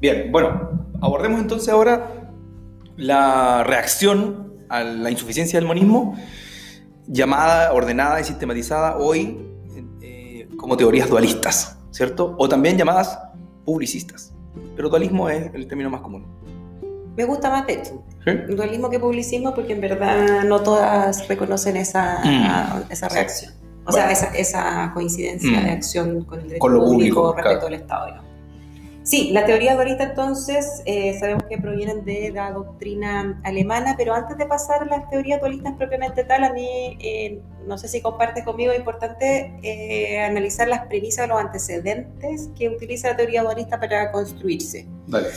Bien, bueno, abordemos entonces ahora la reacción a la insuficiencia del monismo, llamada, ordenada y sistematizada hoy eh, como teorías dualistas, ¿cierto? O también llamadas publicistas. Pero dualismo es el término más común. Me gusta más, de hecho, dualismo que publicismo, porque en verdad no todas reconocen esa, mm. esa reacción. O sea, esa, esa coincidencia mm. de acción con el derecho con lo público, respecto al Estado. Sí, la teoría dualista entonces eh, sabemos que provienen de la doctrina alemana, pero antes de pasar a las teorías dualistas propiamente tal, a mí, eh, no sé si compartes conmigo, es importante eh, analizar las premisas o los antecedentes que utiliza la teoría dualista para construirse. Vale.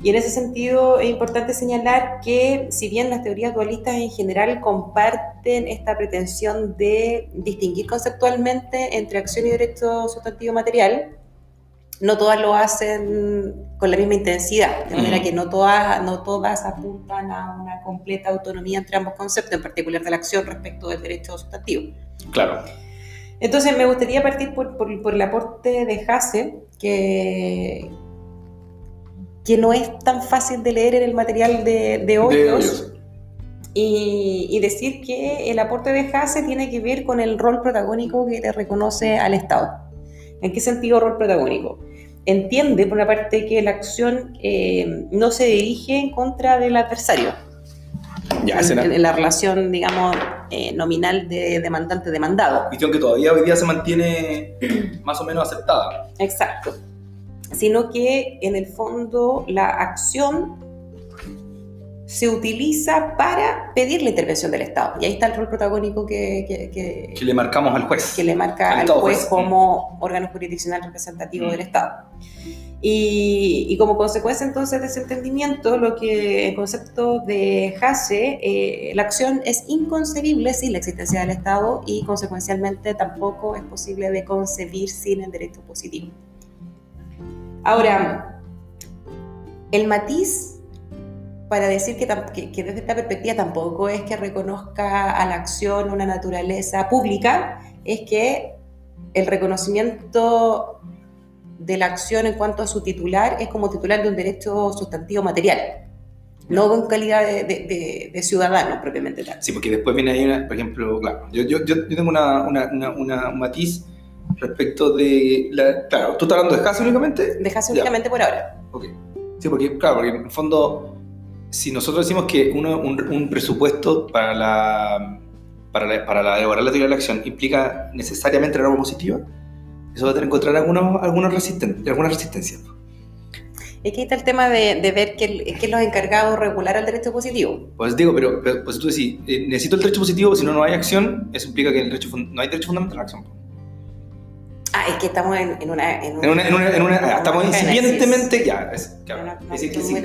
Y en ese sentido es importante señalar que si bien las teorías dualistas en general comparten esta pretensión de distinguir conceptualmente entre acción y derecho sustantivo material, no todas lo hacen con la misma intensidad, de manera que no todas, no todas apuntan a una completa autonomía entre ambos conceptos, en particular de la acción respecto del derecho sustantivo. Claro. Entonces me gustaría partir por, por el aporte de Hasse, que, que no es tan fácil de leer en el material de, de Hoyos. Y, decir que el aporte de Hasse tiene que ver con el rol protagónico que le reconoce al Estado. ¿En qué sentido rol protagónico? Entiende, por una parte, que la acción eh, no se dirige en contra del adversario. Ya, en, la relación, digamos, eh, nominal de demandante-demandado. Cuestión que todavía hoy día se mantiene más o menos aceptada. Exacto sino que en el fondo la acción se utiliza para pedir la intervención del Estado. Y ahí está el rol protagónico que, que, le marcamos al juez. Que le marca al, juez, como órgano jurisdiccional representativo mm. del Estado. Y, como consecuencia entonces de ese entendimiento, lo que el concepto de Hasse, eh, la acción es inconcebible sin la existencia del Estado y consecuencialmente tampoco es posible de concebir sin el derecho positivo. Ahora, el matiz para decir que, desde esta perspectiva tampoco es que reconozca a la acción una naturaleza pública, es que el reconocimiento de la acción en cuanto a su titular es como titular de un derecho sustantivo material, no con calidad de, ciudadano propiamente tal. Sí, porque después viene ahí, por ejemplo, claro, yo, tengo una, un matiz respecto de la... Claro, ¿tú estás hablando de Hasse únicamente? De únicamente por ahora. Ok. Sí, porque, claro, porque en el fondo, si nosotros decimos que uno, un, presupuesto para la, para la, para la elaborar la teoría de la acción implica necesariamente la norma positiva, eso va a tener que encontrar algunos, algunos resisten, alguna resistencia. Es que está el tema de, de ver que, que los encargados regular el derecho positivo. Pues digo, pero, pues tú decís, eh, necesito el derecho positivo, si no, no hay acción, eso implica que el derecho, no hay derecho fundamental a la acción. Ah, es que estamos en, una, en, una, en, una, Estamos incipientemente. Ya, es, claro. es decir, que sí,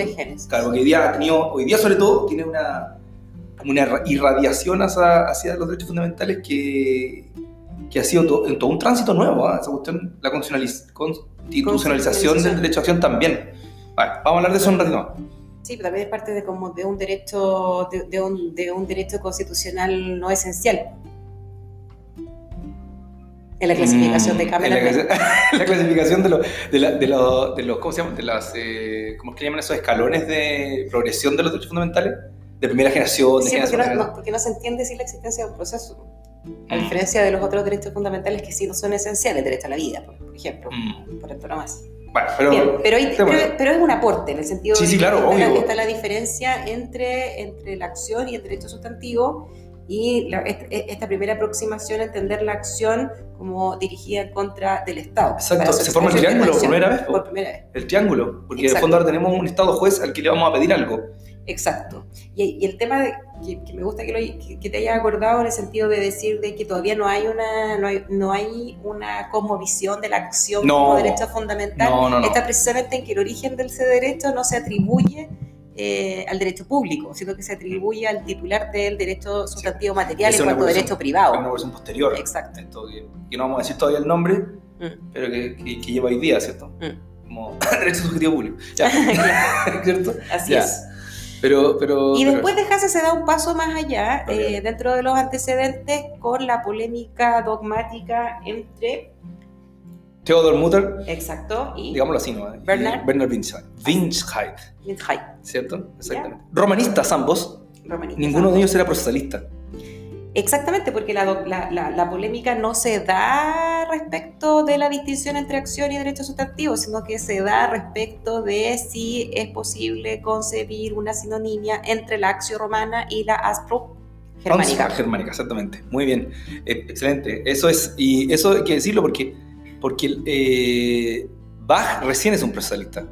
claro, porque hoy día, ha tenido, hoy día, sobre todo, tiene una, una irradiación hacia, hacia los derechos fundamentales que, que ha sido todo, todo un tránsito nuevo. ¿eh? Esa cuestión, la constitucionalización del derecho a acción también. Vale, vamos a hablar de eso un ratito más. Sí, pero también es parte de, como de un derecho de, de, un, de un derecho constitucional no esencial en la clasificación de cámaras. La, la, clasificación de, de, los, ¿cómo se llama? De las, eh, ¿cómo es que llaman esos escalones de progresión de los derechos fundamentales? De primera generación, de sí, porque no, porque no se entiende si la existencia de un proceso. A mm. diferencia de los otros derechos fundamentales que sí no son esenciales, derecho a la vida, por, ejemplo, mm. por ejemplo, más. Bueno, pero, pero, pero, es un aporte en el sentido sí, sí, claro, de que está la diferencia entre, entre la acción y el derecho sustantivo y e, esta primera aproximación a entender la acción como dirigida en contra del Estado. Exacto, se forma el triángulo por primera vez. Por primera vez. El triángulo, porque en el fondo ahora tenemos un Estado juez al que le vamos a pedir algo. Exacto. Y, el tema de, que, me gusta que, que, te hayas acordado en el sentido de decir de que todavía no hay una no hay, no hay una cosmovisión de la acción como derecho fundamental, está precisamente en que el origen de ese derecho no se atribuye eh, al derecho público, sino que se atribuye al titular del derecho sustantivo material en cuanto a derecho privado. Es una versión posterior. Exacto. Esto que, no vamos a decir todavía el nombre, mm. pero que, que, lleva hoy día, ¿cierto? Mm. Como derecho subjetivo público. ¿Cierto? Así es. Pero, pero, y después de Hasse se da un paso más allá, eh, dentro de los antecedentes, con la polémica dogmática entre Theodor Mutter. Exacto. Y digámoslo así, ¿no? Bernard. Bernard Winscheid. ¿Cierto? Exactamente. Romanistas ambos. Romanistas Ninguno de ellos era procesalista. Exactamente, porque la, polémica no se da respecto de la distinción entre acción y derecho sustantivo, sino que se da respecto de si es posible concebir una sinonimia entre la acción romana y la aspro germánica. Germánica, exactamente. Muy bien. Eh, excelente. Eso es, y eso hay que decirlo porque, porque eh, Bach recién es un procesalista.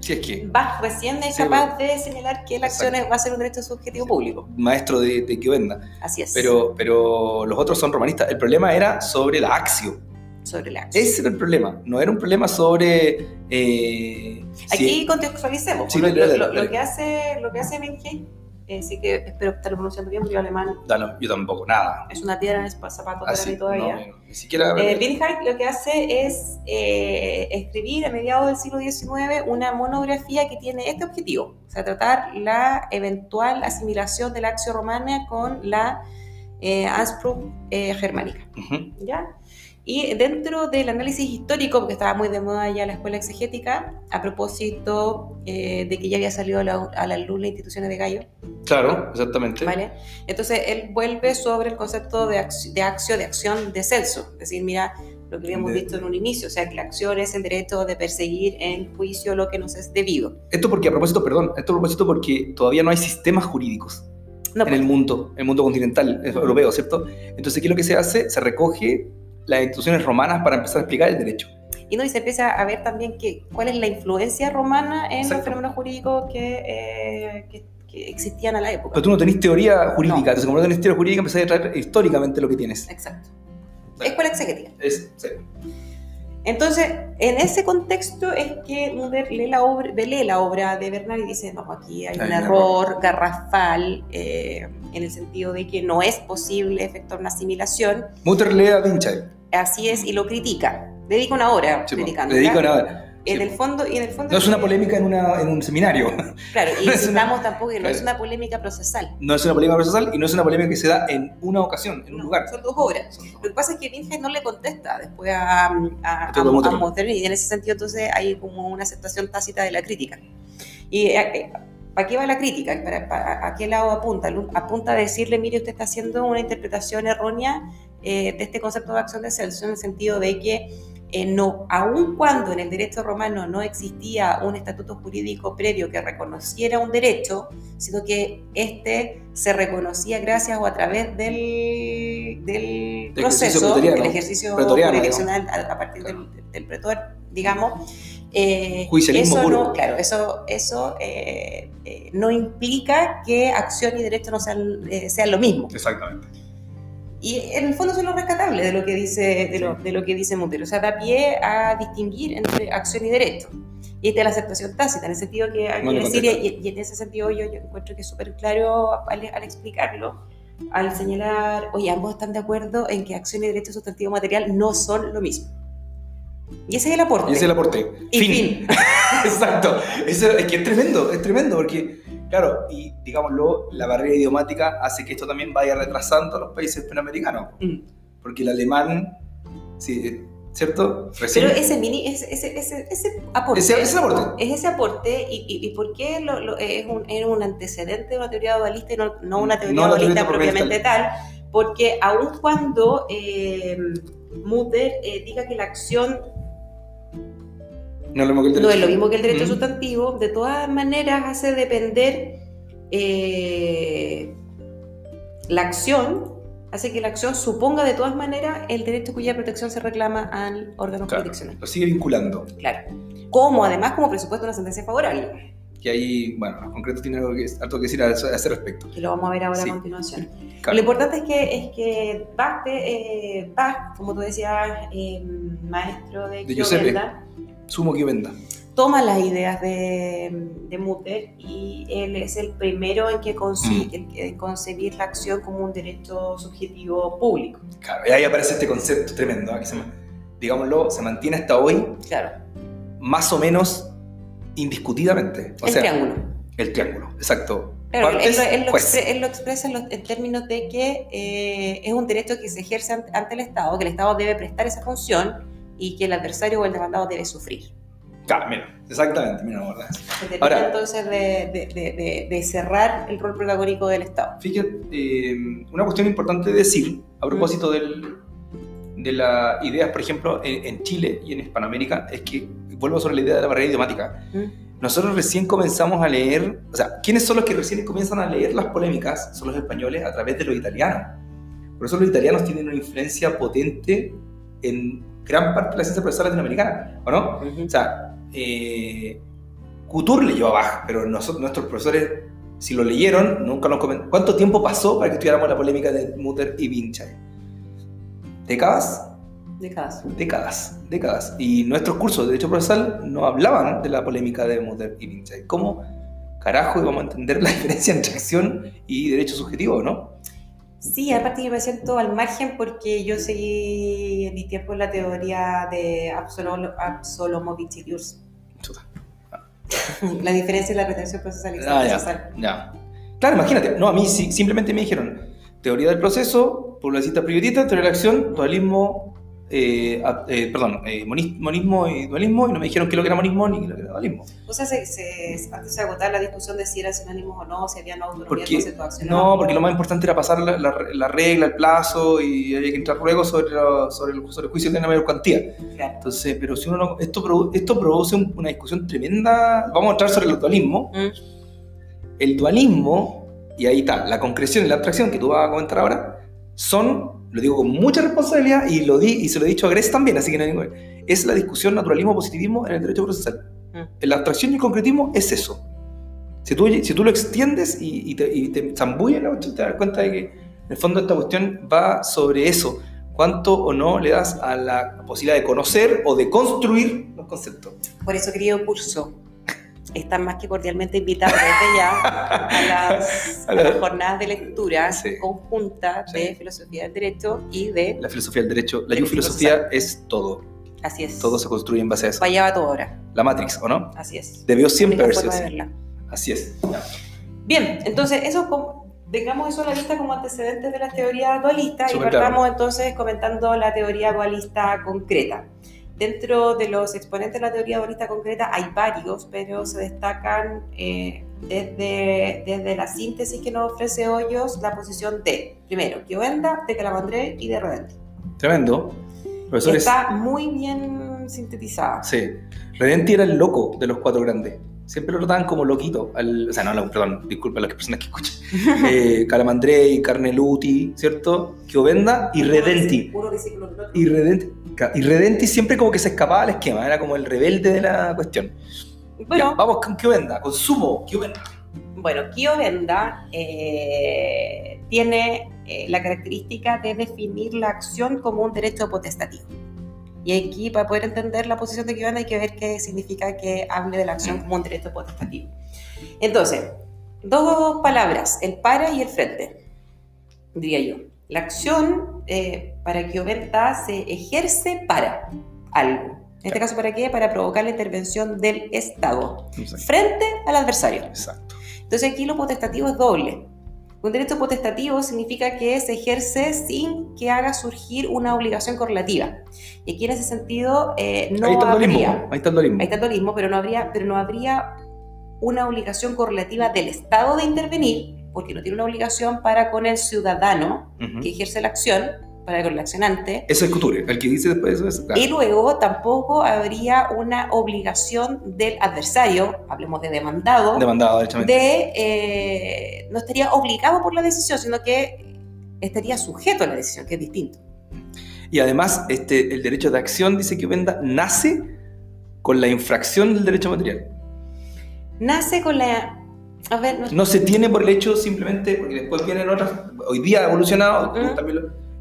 Si es que. Bach recién es capaz de señalar que la acción va a ser un derecho subjetivo público. Maestro de, de que venda. Así es. Pero, pero los otros son romanistas. El problema era sobre la acción. Sobre la acción. Ese era el problema. No era un problema sobre. Eh, Aquí contextualicemos. lo, que hace, lo que hace Benji eh, sí que espero estarlo pronunciando bien, porque yo alemán. No, yo tampoco, nada. Es una piedra en el zapato para mí todavía. ni siquiera. Eh, lo que hace es eh, escribir a mediados del siglo XIX una monografía que tiene este objetivo: o sea, tratar la eventual asimilación de la acción romana con la eh, eh germánica. ¿Ya? Y dentro del análisis histórico, porque estaba muy de moda ya la escuela exegética, a propósito eh, de que ya había salido a la, luz la instituciones de Gallo. Claro, exactamente. ¿Vale? Entonces él vuelve sobre el concepto de, de acción, de acción de Celso. Es decir, mira, lo que habíamos visto en un inicio, o sea, que la acción es el derecho de perseguir en juicio lo que nos es debido. Esto porque, a propósito, perdón, esto a propósito porque todavía no hay sistemas jurídicos. en el pues. mundo, el mundo continental europeo, ¿cierto? Entonces, ¿qué es lo que se hace? Se recoge las instituciones romanas para empezar a explicar el derecho. Y no, y se empieza a ver también que, cuál es la influencia romana en los fenómenos jurídicos eh, que, que, existían a la época. Pero tú no tenés teoría jurídica, entonces como no tenés teoría jurídica, empezás a traer históricamente lo que tienes. Exacto. Escuela executiva. Es, sí. Entonces, en ese contexto es que Munder lee la obra, lee la obra de Bernard y dice, no, aquí hay, un error, garrafal, eh, en el sentido de que no es posible efectuar una asimilación. Mutter lee a Vinci. Así es, y lo critica. Dedica una hora criticando. Dedica una hora. En el fondo, y en el fondo no es una polémica en, una, en un seminario. Claro, y necesitamos tampoco que no es una polémica procesal. No es una polémica procesal y no es una polémica que se da en una ocasión, en un lugar. Son dos obras. Lo que pasa es que Vinge no le contesta después a, a, a, y en ese sentido entonces hay como una aceptación tácita de la crítica. Y eh, eh, ¿Para qué va la crítica? ¿Para, ¿A qué lado apunta? Apunta a decirle, mire, usted está haciendo una interpretación errónea eh, de este concepto de acción de Celso en el sentido de que eh, no, aun cuando en el derecho romano no existía un estatuto jurídico previo que reconociera un derecho, sino que este se reconocía gracias o a través del, del proceso, del ejercicio jurisdiccional a, partir del, del pretor, digamos. Eh, eso puro. no, claro, eso, eso eh, no implica que acción y derecho no sean, sean lo mismo. Exactamente. Y en el fondo es lo rescatable de lo que dice, de lo, de lo que dice Montero. O sea, da pie a distinguir entre acción y derecho. Y esta es la aceptación tácita, en el sentido que hay decir, y, en ese sentido yo, yo encuentro que es súper claro al, explicarlo, al señalar, oye, ambos están de acuerdo en que acción y derecho sustantivo material no son lo mismo. Y ese es el aporte. Y ese es el aporte. Y fin. Exacto. Eso, es que es tremendo, es tremendo, porque Claro, y digámoslo, la barrera idiomática hace que esto también vaya retrasando a los países panamericanos. Mm. Porque el alemán, sí, ¿cierto? Pero ese mini, ese, ese, ese, aporte. Ese, ese, aporte. Es ese aporte, y, y, por qué lo, es, un, es, un, antecedente de una teoría dualista y no, no una teoría dualista propiamente tal. Porque aun cuando eh, Mutter eh, diga que la acción no, es lo mismo que el derecho sustantivo. De todas maneras hace depender eh, la acción, hace que la acción suponga de todas maneras el derecho cuya protección se reclama al órgano jurisdiccional. Lo sigue vinculando. Claro. Como además como presupuesto una sentencia favorable. Que ahí, bueno, en concreto tiene algo que, algo que decir a, ese respecto. Y lo vamos a ver ahora a continuación. Lo importante es que, es que Bach, eh, como tú decías, eh, maestro de, de Sumo que venda. Toma las ideas de, de Mutter y él es el primero en que consigue mm. en concebir la acción como un derecho subjetivo público. Claro, y ahí aparece este concepto tremendo, ¿eh? que se, digámoslo, se mantiene hasta hoy. Claro. Más o menos indiscutidamente. el triángulo. El triángulo, exacto. Claro, él, lo expresa en, términos de que eh, es un derecho que se ejerce ante, ante el Estado, que el Estado debe prestar esa función y que el adversario o el demandado debe sufrir. Claro, mira, exactamente, mira, ¿verdad? Se Ahora, entonces de, de, de, cerrar el rol protagónico del Estado. Fíjate, eh, una cuestión importante de decir, a propósito del, de las ideas, por ejemplo, en, Chile y en Hispanoamérica, es que, vuelvo sobre la idea de la barrera idiomática, nosotros recién comenzamos a leer, o sea, ¿quiénes son los que recién comienzan a leer las polémicas? Son los españoles a través de los italianos. Por eso los italianos tienen una influencia potente en gran parte de la ciencia procesal latinoamericana, ¿o no? O sea, eh, Couture leyó a pero nosotros, nuestros profesores, si lo leyeron, nunca nos comentaron. ¿Cuánto tiempo pasó para que estudiáramos la polémica de Mutter y Vinchay? ¿Décadas? Décadas. Décadas, décadas. Y nuestros cursos de Derecho Procesal no hablaban de la polémica de Mutter y Vinchay. ¿Cómo carajo íbamos a entender la diferencia entre acción y derecho subjetivo, no? Sí, aparte yo me siento al margen porque yo seguí en mi tiempo la teoría de Absolomovich y la diferencia en la pretensión procesal y ah, procesal. Ya, Claro, imagínate. No, a mí simplemente me dijeron teoría del proceso, publicista privatista, teoría de la acción, dualismo eh, eh, perdón, eh, monismo y dualismo, y no me dijeron qué lo que era monismo ni qué lo que era dualismo. O sea, se, se, antes de agotar la discusión de si eran sinónimos o no, si había no autonomía porque, No, porque lo más importante era pasar la, la, regla, el plazo, y había que entrar luego sobre, sobre, el, sobre el juicio de una mayor cuantía. Entonces, pero si uno no, esto, esto produce una discusión tremenda. Vamos a entrar sobre el dualismo. Mm. El dualismo, y ahí está, la concreción y la abstracción que tú vas a comentar ahora, son lo digo con mucha responsabilidad y, lo di, y se lo he dicho a Gress también, así que no hay ningún... Es la discusión naturalismo-positivismo en el derecho procesal. Mm. La abstracción y el concretismo es eso. Si tú, si tú lo extiendes y, te, y te zambulles la te das cuenta de que en el fondo esta cuestión va sobre eso. ¿Cuánto o no le das a la posibilidad de conocer o de construir los conceptos? Por eso, querido curso, están más que cordialmente invitados desde ya a las, jornadas de lectura conjunta de filosofía del derecho y de... La filosofía del derecho. La filosofía es todo. Así es. Todo se construye en base a eso. Allá va todo ahora. La Matrix, ¿o no? Así es. Debió siempre haber sido así. es. Bien, entonces eso Tengamos eso a la lista como antecedentes de las teorías dualistas y partamos entonces comentando la teoría dualista concreta. Dentro de los exponentes de la teoría dualista concreta hay varios, pero se destacan eh, desde, desde la síntesis que nos ofrece Hoyos la posición de, primero, Giovenda, de Calamandré y de Redenti. Tremendo. Está muy bien sintetizada. Sí. Redenti era el loco de los cuatro grandes. Siempre lo trataban como loquito. o sea, no, perdón, disculpa a las personas que escuchan. eh, Calamandrei, Carneluti, ¿cierto? Giovenda y Redenti. Y Redenti. Y Redenti siempre como que se escapaba del esquema, era como el rebelde de la cuestión. Bueno, vamos con Kiovenda, con Sumo, Kiovenda. Bueno, Kiovenda eh, tiene eh, la característica de definir la acción como un derecho potestativo. Y aquí, para poder entender la posición de Kiovenda, hay que ver qué significa que hable de la acción como un derecho potestativo. Entonces, dos palabras, el para y el frente, diría yo. La acción eh, para que se ejerce para algo. En este caso, ¿para qué? Para provocar la intervención del Estado frente al adversario. Exacto. Entonces aquí lo potestativo es doble. Un derecho potestativo significa que se ejerce sin que haga surgir una obligación correlativa. Y aquí en ese sentido eh, no hay habría... Hay dualismo. Hay dualismo, pero no habría, pero no habría una obligación correlativa del Estado de intervenir porque no tiene una obligación para con el ciudadano que ejerce la acción, para el. Eso es Couture, el que dice después eso Y luego tampoco habría una obligación del adversario, hablemos de demandado, demandado de, eh, no estaría obligado por la decisión, sino que estaría sujeto a la decisión, que es distinto. Y además, este, el derecho de acción, dice que Venda, nace con la infracción del derecho material. Nace con la no, se tiene por el hecho simplemente, porque después vienen otras, hoy día ha evolucionado,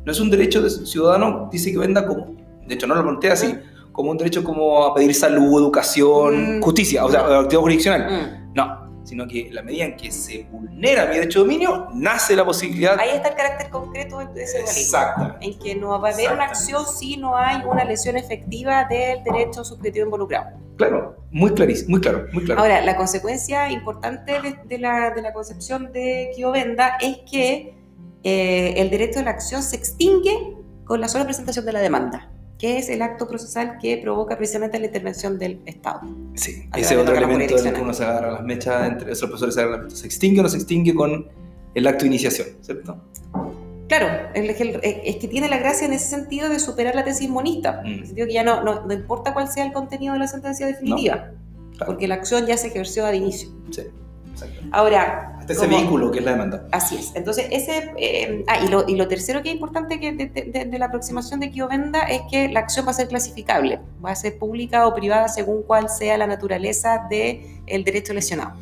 no es un derecho de ciudadano, dice que venda como, de hecho no lo plantea así, como un derecho como a pedir salud, educación, mm. justicia, o sea, actividad jurisdiccional. Mm. No, sino que en la medida en que se vulnera mi derecho de dominio, nace la posibilidad... Ahí está el carácter concreto de ese Exacto. En que no va a haber una acción si no hay una lesión efectiva del derecho subjetivo involucrado. Claro, muy clarísimo, muy claro, muy claro. Ahora, la consecuencia importante de, la, de la, concepción de Kiovenda es que eh, el derecho de la acción se extingue con la sola presentación de la demanda. que es el acto procesal que provoca precisamente la intervención del Estado. Sí, ese otro elemento del que uno se agarra las mechas, entre esos profesores se agarran las mechas. Se extingue o no se extingue con el acto de iniciación, ¿cierto? Claro, es que tiene la gracia en ese sentido de superar la tesis monista, mm. en el sentido que ya no, no, importa cuál sea el contenido de la sentencia definitiva, porque la acción ya se ejerció al inicio. Sí, exacto. Ahora... Hasta ese vínculo que es la demanda. Así es. Entonces, ese... Eh, ah, y lo, y lo, tercero que es importante que de, la aproximación de Kiovenda es que la acción va a ser clasificable, va a ser pública o privada según cuál sea la naturaleza del derecho lesionado.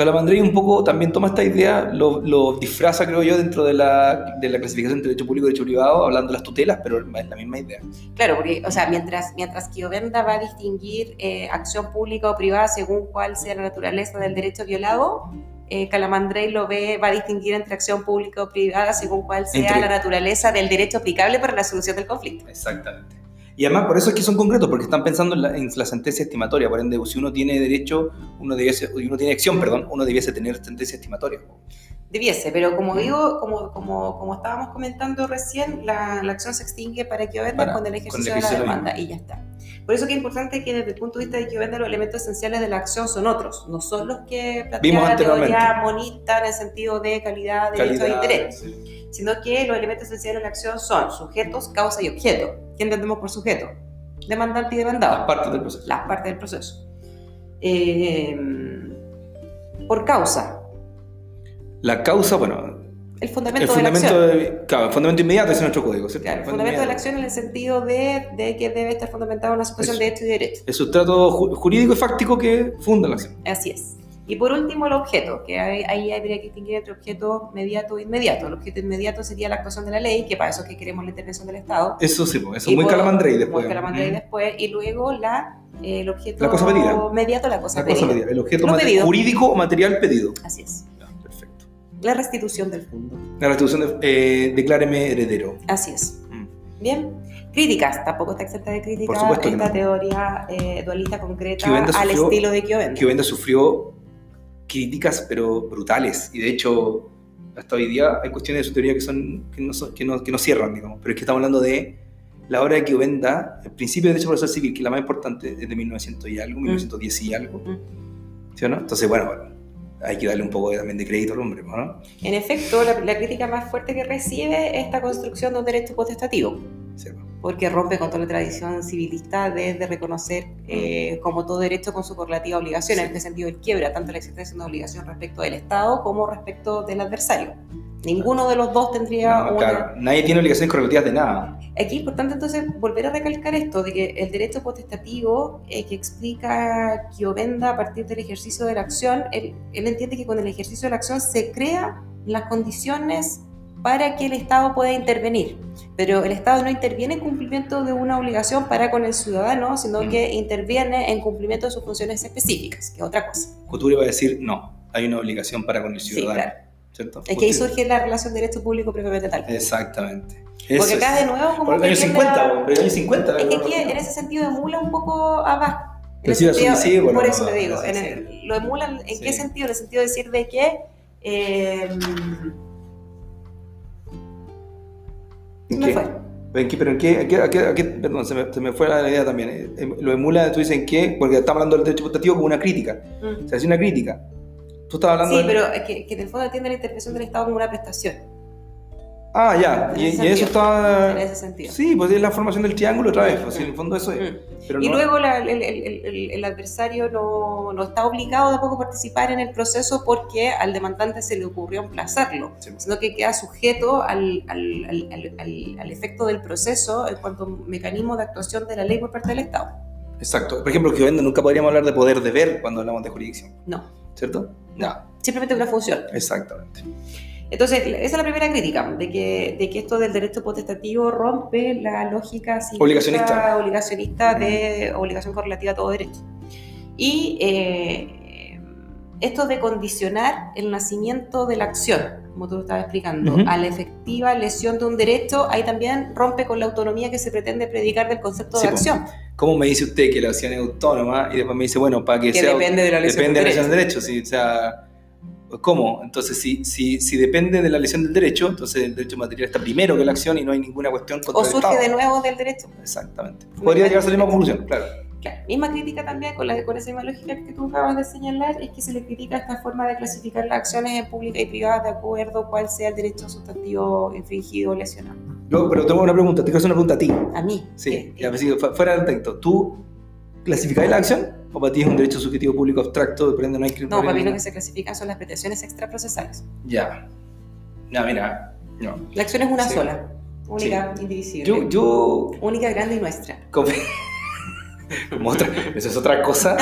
Calamandrei un poco también toma esta idea, lo, disfraza, creo yo, dentro de la, de la clasificación entre derecho público y derecho privado, hablando de las tutelas, pero es la misma idea. Claro, porque, o sea, mientras, mientras Kiovenda va a distinguir eh, acción pública o privada según cuál sea la naturaleza del derecho violado, eh, Calamandrei lo ve, va a distinguir entre acción pública o privada según cuál sea la naturaleza del derecho aplicable para la solución del conflicto. Exactamente. Y además por eso es que son concretos, porque están pensando en la, sentencia estimatoria. Por ende, si uno tiene derecho, uno debiese, uno tiene acción, perdón, uno debiese tener sentencia estimatoria. Debiese, pero como digo, como, como, como estábamos comentando recién, la, la acción se extingue para que venda con el ejercicio, de la demanda y ya está. Por eso que es importante que desde el punto de vista de que venda los elementos esenciales de la acción son otros, no son los que plantea la teoría monista en el sentido de calidad, derecho e interés sino que los elementos esenciales de la acción son sujetos, causa y objeto. ¿Qué entendemos por sujeto? Demandante y demandado. Las partes del proceso. Las partes del proceso. Eh, por causa. La causa, bueno. El fundamento, de la acción. claro, el fundamento inmediato es nuestro código, ¿cierto? Claro, el fundamento de la acción en el sentido de, de que debe estar fundamentado en una situación de hecho y derecho. El sustrato jurídico y fáctico que funda la acción. Así es. Y por último, el objeto, que ahí habría que distinguir entre objeto mediato e inmediato. El objeto inmediato sería la actuación de la ley, que para eso es que queremos la intervención del Estado. Eso sí, pues, eso es muy calamandrey después. Muy calamandrey después. Y luego la, el objeto la cosa mediato, la cosa, la cosa pedida. El objeto jurídico o material pedido. Así es. La restitución del fondo. La restitución de, eh, decláreme heredero. Así es. Mm. Bien. Críticas, tampoco está exenta de críticas esta teoría eh, dualista concreta al estilo de Kiovenda. Kiovenda sufrió críticas, pero brutales. Y de hecho, hasta hoy día hay cuestiones de su teoría que, son, que, no, que, no, que no cierran, digamos. Pero es que estamos hablando de la obra de Kiovenda, el principio de derecho procesal civil, que es la más importante, es de 1900 y algo, 1910 mm. y algo. Mm. ¿Sí o no? Entonces, bueno, hay que darle un poco también de crédito al hombre, ¿no? En efecto, la, la, crítica más fuerte que recibe es esta construcción de un derecho potestativo. Sí, porque rompe con toda la tradición civilista de, reconocer eh, como todo derecho con su correlativa obligación. En este sentido, él quiebra tanto la existencia de una obligación respecto del Estado como respecto del adversario. Ninguno de los dos tendría una... Claro, nadie tiene obligaciones correlativas de nada. Aquí es importante entonces volver a recalcar esto, de que el derecho potestativo eh, que explica Kiovenda a partir del ejercicio de la acción, él, él entiende que con el ejercicio de la acción se crean las condiciones para que el Estado pueda intervenir. Pero el Estado no interviene en cumplimiento de una obligación para con el ciudadano, sino mm. que interviene en cumplimiento de sus funciones específicas, que es otra cosa. Couture va a decir, no, hay una obligación para con el ciudadano. Sí, claro. Es que ahí surge la relación derecho público propiamente tal. Exactamente. Porque acá de nuevo como... Por el año 50, por el año 50. Es que aquí en ese sentido emula un poco a Sí, por eso te digo, lo emulan en qué sentido, en el sentido de decir de que eh, ¿En qué? ¿Pero en qué? perdón, se me, se me, fue la idea también. Eh, em, lo emula, tú dices en qué, porque estamos hablando del derecho putativo como una crítica. Mm. O sea, es una crítica. Tú estás hablando. Sí, pero que, que en el fondo atiende la intervención del Estado como una prestación. Ah, ya, y, eso está... En ese sentido. Sí, pues es la formación del triángulo otra vez, pues, en el fondo eso es. Mm. y luego el, adversario no, no, está obligado tampoco a participar en el proceso porque al demandante se le ocurrió emplazarlo, sino que queda sujeto al, al, efecto del proceso en cuanto a mecanismo de actuación de la ley por parte del Estado. Exacto. Por ejemplo, que nunca podríamos hablar de poder deber cuando hablamos de jurisdicción. No. ¿Cierto? No. Simplemente una función. Exactamente. Entonces, esa es la primera crítica, de que, de que esto del derecho potestativo rompe la lógica obligacionista, obligacionista de obligación correlativa a todo derecho. Y eh, esto de condicionar el nacimiento de la acción, como tú lo estabas explicando, a la efectiva lesión de un derecho, ahí también rompe con la autonomía que se pretende predicar del concepto de acción. ¿Cómo me dice usted que la acción es autónoma? Y después me dice, bueno, para que, sea... Depende de la lesión depende de la lesión de derecho. Sí, o sea, ¿Cómo? Entonces, si, si, si depende de la lesión del derecho, entonces el derecho material está primero que la acción y no hay ninguna cuestión contra O surge de nuevo del derecho. Exactamente. Podría llegarse a la misma conclusión, claro. Claro, misma crítica también con, la, con esa misma lógica que tú acabas de señalar, es que se le critica esta forma de clasificar las acciones en pública y privada de acuerdo cuál sea el derecho sustantivo infringido o lesionado. No, pero tengo una pregunta, te quiero hacer una pregunta a ti. A mí. Sí, ya, pues, fuera del texto. ¿Tú clasificáis la acción o para ti es un derecho subjetivo público abstracto, depende no hay No, para mí lo que se clasifican son las pretensiones extraprocesales. Ya. Ya, mira, no. La acción es una sola, única, indivisible. Yo, yo... Única, grande y nuestra. Como otra, eso es otra cosa.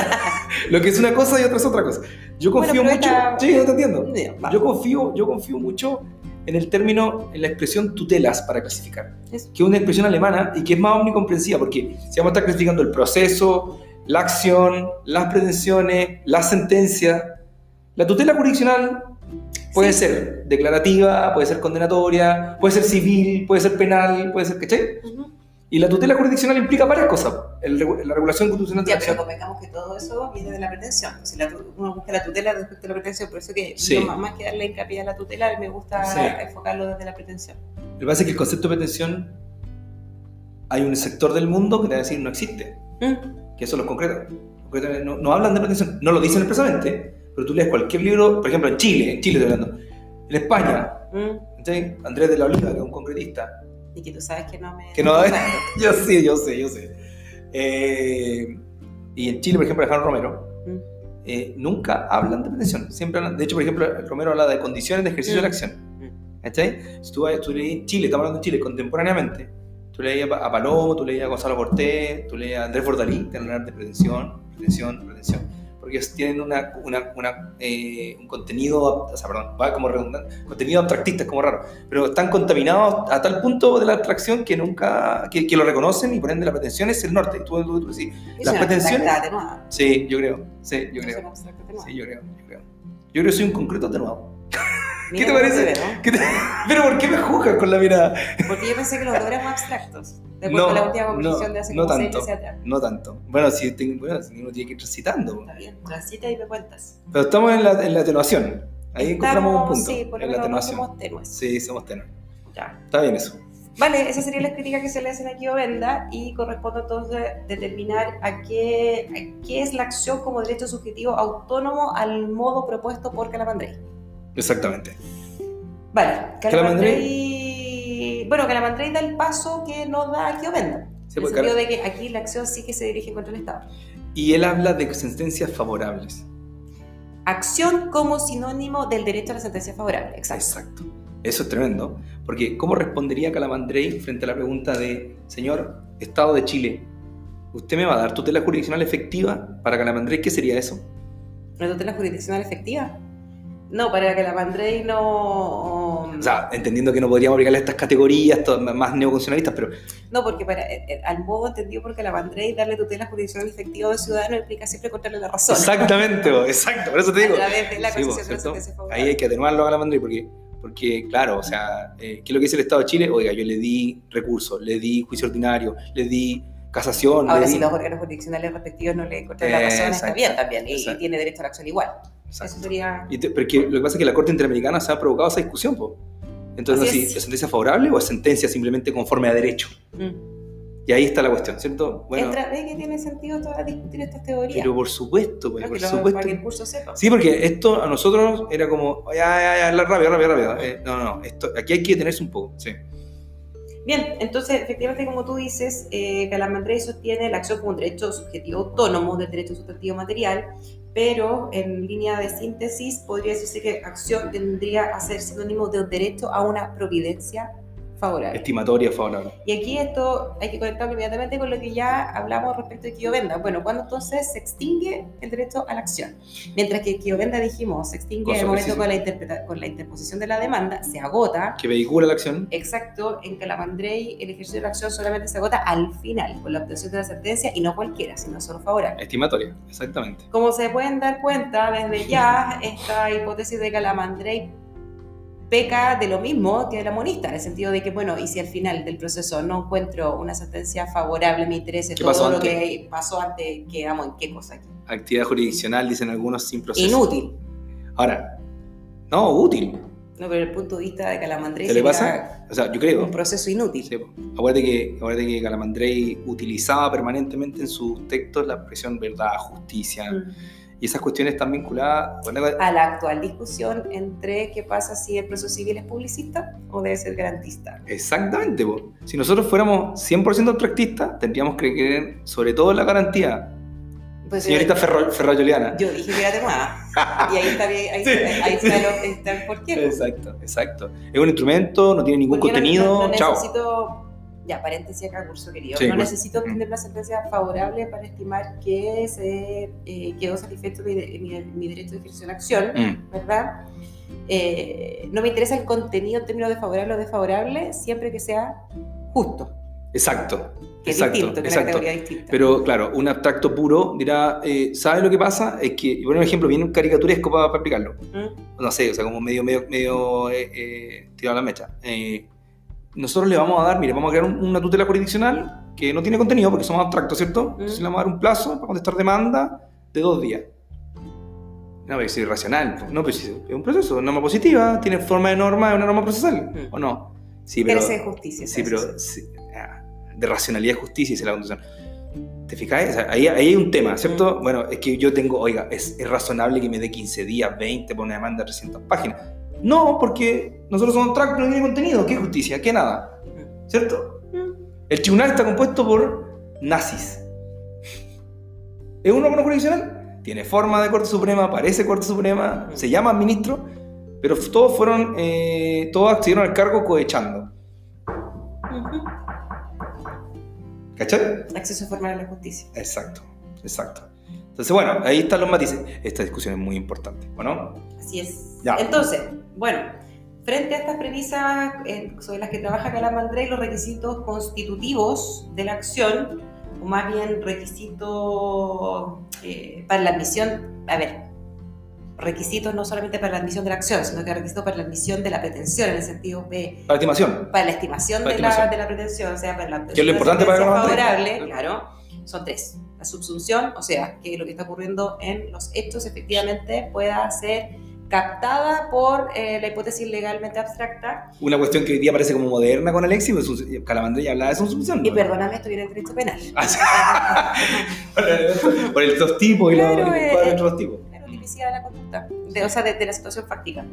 Lo que es una cosa y otra es otra cosa. Yo confío mucho. Sí, no te entiendo. Yo confío, yo confío mucho en el término, en la expresión tutelas para clasificar, que es una expresión alemana y que es más omnicomprensiva, porque si vamos a estar clasificando el proceso, la acción, las pretensiones, la sentencia, la tutela jurisdiccional puede ser declarativa, puede ser condenatoria, puede ser civil, puede ser penal, puede ser, ¿cachai? Y la tutela jurisdiccional implica varias cosas. la regulación constitucional de ya, pero convengamos que todo eso viene de la pretensión. Si la, uno busca la tutela respecto a la pretensión, por eso que más que darle hincapié a la tutela, me gusta enfocarlo desde la pretensión. Lo que pasa es que el concepto de pretensión, hay un sector del mundo que te va a decir no existe. ¿Mm? Que eso lo concreto. No, no, hablan de pretensión, no lo dicen expresamente, pero tú lees cualquier libro, por ejemplo en Chile, en Chile estoy hablando, en España, ¿Mm? Andrés de la Oliva, que es un concretista, y que tú sabes que no me... Que no, yo sí, yo sé, yo sé. Eh, y en Chile, por ejemplo, Alejandro Romero, mm. eh, nunca hablan de pretensión. Siempre hablan, de hecho, por ejemplo, Romero habla de condiciones de ejercicio de la mm. acción. Mm. ¿Cachai? Si tú, tú lees Chile, estamos hablando de Chile contemporáneamente, tú leías a Palomo, tú leías a Gonzalo Cortés, tú leías a Andrés Bordalí, te hablar de pretensión, pretensión, pretensión porque tienen una, una, una eh, un contenido, o sea, perdón, va como redundante, contenido abstractista, es como raro, pero están contaminados a tal punto de la abstracción que nunca, que, que lo reconocen y por ende la pretensión es el norte. Tú, tú, tú, sí. Las pretensiones. Sí, yo creo, sí, yo creo. Sí, yo creo, yo creo. Yo creo que soy un concreto atenuado. ¿Qué te parece? Pero ¿por qué me juzgas con la mirada? Porque yo pensé que los dos eran más abstractos. Después de la última conclusión de hace no como tanto, seis No tanto. Bueno, si, tengo, bueno, si uno tiene que ir recitando. Está bien, transita y me cuentas. Pero estamos en la, en la atenuación. Ahí encontramos un punto. Sí, por en la atenuación. somos tenues. Sí, somos tenues. Ya. Está bien eso. Vale, esa sería la crítica que se le hacen aquí a Venda y corresponde entonces determinar a qué, a qué es la acción como derecho subjetivo autónomo al modo propuesto por Calamandrei. Exactamente. Vale, Calamandrei... Bueno, Calamandrei da el paso que no da aquí Ovenda. Sí, en el sentido de que aquí la acción sí que se dirige contra el Estado. Y él habla de sentencias favorables. Acción como sinónimo del derecho a la sentencia favorable, exacto. Exacto. Eso es tremendo, porque ¿cómo respondería Calamandrei frente a la pregunta de, señor Estado de Chile, ¿usted me va a dar tutela jurisdiccional efectiva para Calamandrei? ¿Qué sería eso? ¿La tutela jurisdiccional efectiva? No, para que la Mandrey no... O sea, entendiendo que no podríamos aplicarle estas categorías más neoconstitucionalistas, pero... No, porque para, eh, eh, al modo entendido porque la Mandrey darle tutela jurisdiccional efectiva al ciudadano implica siempre contarle la razón. Exactamente, exacto, por eso te digo. A Ahí hay que atenuarlo a la Mandrey porque, porque claro, o sea, eh, ¿qué es lo que dice el Estado de Chile? Oiga, yo le di recursos, le di juicio ordinario, le di casación. Ahora, si los órganos jurisdiccionales respectivos no le encuentran la razón, está bien también, y, y tiene derecho a la acción igual. Eso sería... porque lo que pasa es que la Corte Interamericana se ha provocado esa discusión. Entonces, ¿es sentencia favorable o es sentencia simplemente conforme a derecho? Mm. Y ahí está la cuestión, ¿cierto? Bueno, Entra, ¿Ve que tiene sentido discutir estas teorías? Pero por supuesto, pues, por supuesto. Para que el curso sepa. Sí, porque esto a nosotros era como, ya, ya, ya, rápido, rápido, rápido. Eh, no, no, no, esto, aquí hay que detenerse un poco, sí. Bien, entonces, efectivamente, como tú dices, eh, Calamandrei sostiene la acción como un derecho subjetivo autónomo del derecho sustantivo material pero en línea de síntesis podría decirse que acción tendría a ser sinónimo de derecho a una providencia favorable. Estimatoria favorable. Y aquí esto hay que conectarlo inmediatamente con lo que ya hablamos respecto de Kiovenda. Bueno, cuando entonces se extingue el derecho a la acción. Mientras que Kiovenda dijimos se extingue en el momento con la, con la interposición de la demanda, se agota. Que vehicula la acción. Exacto, en Calamandrei el ejercicio de la acción solamente se agota al final, con la obtención de la sentencia y no cualquiera, sino solo favorable. Estimatoria, exactamente. Como se pueden dar cuenta, desde ya esta hipótesis de Calamandrei peca de lo mismo que la monista, en el sentido de que, bueno, y si al final del proceso no encuentro una sentencia favorable, me interese todo lo que pasó antes, quedamos en qué cosa aquí. Actividad jurisdiccional, dicen algunos, sin proceso. Inútil. Ahora, No, útil. No, pero el punto de vista de Calamandrei. ¿Qué le pasa? O sea, yo creo. Un proceso inútil. Sí, acuérdate, que, acuérdate que Calamandrei utilizaba permanentemente en sus textos la expresión verdad, justicia. Mm. Y esas cuestiones están vinculadas a la actual discusión entre qué pasa si el proceso civil es publicista o debe ser garantista. Exactamente. Si nosotros fuéramos 100% abstractistas, tendríamos que creer sobre todo en la garantía pues Señorita Ferro, Ferrayoliana. Yo dije que era de Y ahí está, ahí, ahí está, el porqué. Exacto, exacto. Es un instrumento, no tiene ningún contenido. No, Chao. necesito, ya paréntesis acá, curso querido. no necesito obtener una sentencia favorable para estimar que se eh, quedó satisfecho mi, mi, derecho de ejercicio de acción, mm. ¿verdad? Eh, no me interesa el contenido en términos de favorable o desfavorable, siempre que sea justo. Exacto. Que exacto, es distinto, exacto. Una categoría distinta. Pero claro, un abstracto puro dirá, eh, ¿sabes lo que pasa? Es que, y poner un ejemplo bien caricaturesco para, explicarlo. ¿Mm? No sé, o sea, como medio, medio, medio eh, tirado a la mecha. Nosotros le vamos a dar, mire, vamos a crear una tutela jurisdiccional que no tiene contenido porque somos abstractos, ¿cierto? ¿Mm? Entonces le vamos a dar un plazo para contestar demanda de dos días. No, es irracional. No, pues es un proceso, una norma positiva, tiene forma de norma, es una norma procesal, ¿o no? Sí, pero... Pero es justicia. Sí, pero de racionalidad y justicia, dice la Constitución. ¿Te fijas? ahí, hay un tema, ¿cierto? Mm. Bueno, es que yo tengo, oiga, es, razonable que me dé 15 días, 20 por una demanda de 300 páginas. No, porque nosotros somos track, no tiene contenido. ¿Qué justicia? ¿Qué nada? ¿Cierto? Mm. El tribunal está compuesto por nazis. ¿Es un órgano jurisdiccional? Tiene forma de Corte Suprema, parece Corte Suprema, mm. se llama ministro, pero todos fueron, eh, todos accedieron al cargo cohechando. ¿Cachai? Acceso formal a la justicia. Exacto, exacto. Entonces, bueno, ahí están los matices. Esta discusión es muy importante, ¿no? Así es. Ya. Entonces, bueno, frente a estas premisas eh, sobre las que trabaja Calamandré, los requisitos constitutivos de la acción, o más bien requisitos eh, para la admisión, a ver, requisitos no solamente para la admisión de la acción, sino que requisitos para la admisión de la pretensión, en el sentido de... Para la estimación. Para la estimación, de, La, de, la, pretensión, o sea, para la... Que es lo importante para favorable, claro, son tres. La subsunción, o sea, que lo que está ocurriendo en los hechos efectivamente pueda ser captada por eh, la hipótesis legalmente abstracta. Una cuestión que hoy día parece como moderna con Alexis, pues, Calamandré ya hablaba de subsunción. Y perdóname, esto viene del derecho penal. Ah, por el dos tipos y claro, los, eh, dos tipos de la conducta, de, o sea, de, la situación fáctica.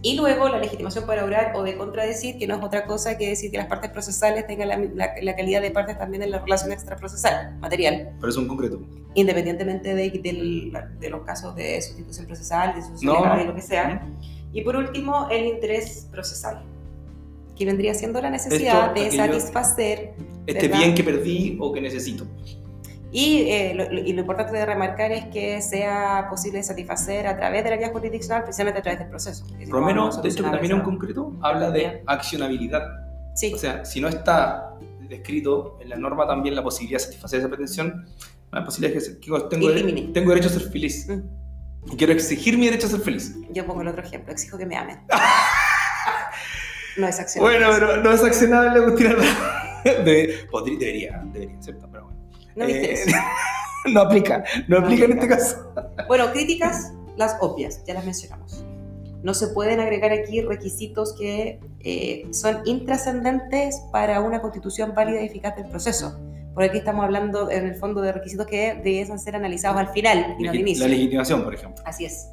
Y luego la legitimación para orar o de contradecir, que no es otra cosa que decir que las partes procesales tengan la, la, calidad de partes también en la relación extraprocesal, material. Pero es un concreto. Independientemente de, de, los casos de sustitución procesal, de sustitución no. lo que sea. Y por último, el interés procesal, que vendría siendo la necesidad de satisfacer. Este bien que perdí o que necesito. Y, eh, lo, y, lo, importante de remarcar es que sea posible satisfacer a través de la vía jurisdiccional, precisamente a través del proceso. Romero, de hecho, también en concreto habla de accionabilidad. Sí. O sea, si no está descrito en la norma también la posibilidad de satisfacer esa pretensión, la posibilidad es que, tengo, tengo derecho a ser feliz. Mm. Y quiero exigir mi derecho a ser feliz. Yo pongo el otro ejemplo, exijo que me amen. no es accionable. Bueno, pero no es accionable, Agustín. De, podría, debería, debería, ¿cierto? No, eh, no aplica, no, aplica en este caso. Bueno, críticas, las obvias, ya las mencionamos. No se pueden agregar aquí requisitos que eh, son intrascendentes para una constitución válida y eficaz del proceso. Por aquí estamos hablando en el fondo de requisitos que deben ser analizados al final y no al inicio. La legitimación, por ejemplo. Así es.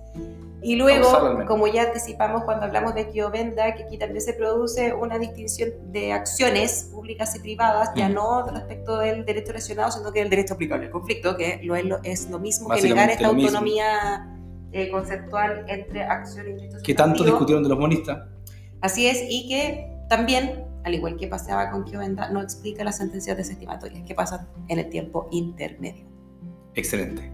Y luego, como ya anticipamos cuando hablamos de Kiovenda, que aquí también se produce una distinción de acciones públicas y privadas, ya no respecto del derecho relacionado, sino que del derecho aplicable al conflicto, que lo es, lo, es lo mismo que negar esta autonomía eh, conceptual entre acción y derecho Que tanto discutieron de los monistas. Así es, y que también, al igual que pasaba con Kiovenda, no explica las sentencias desestimatorias que pasan en el tiempo intermedio. Excelente.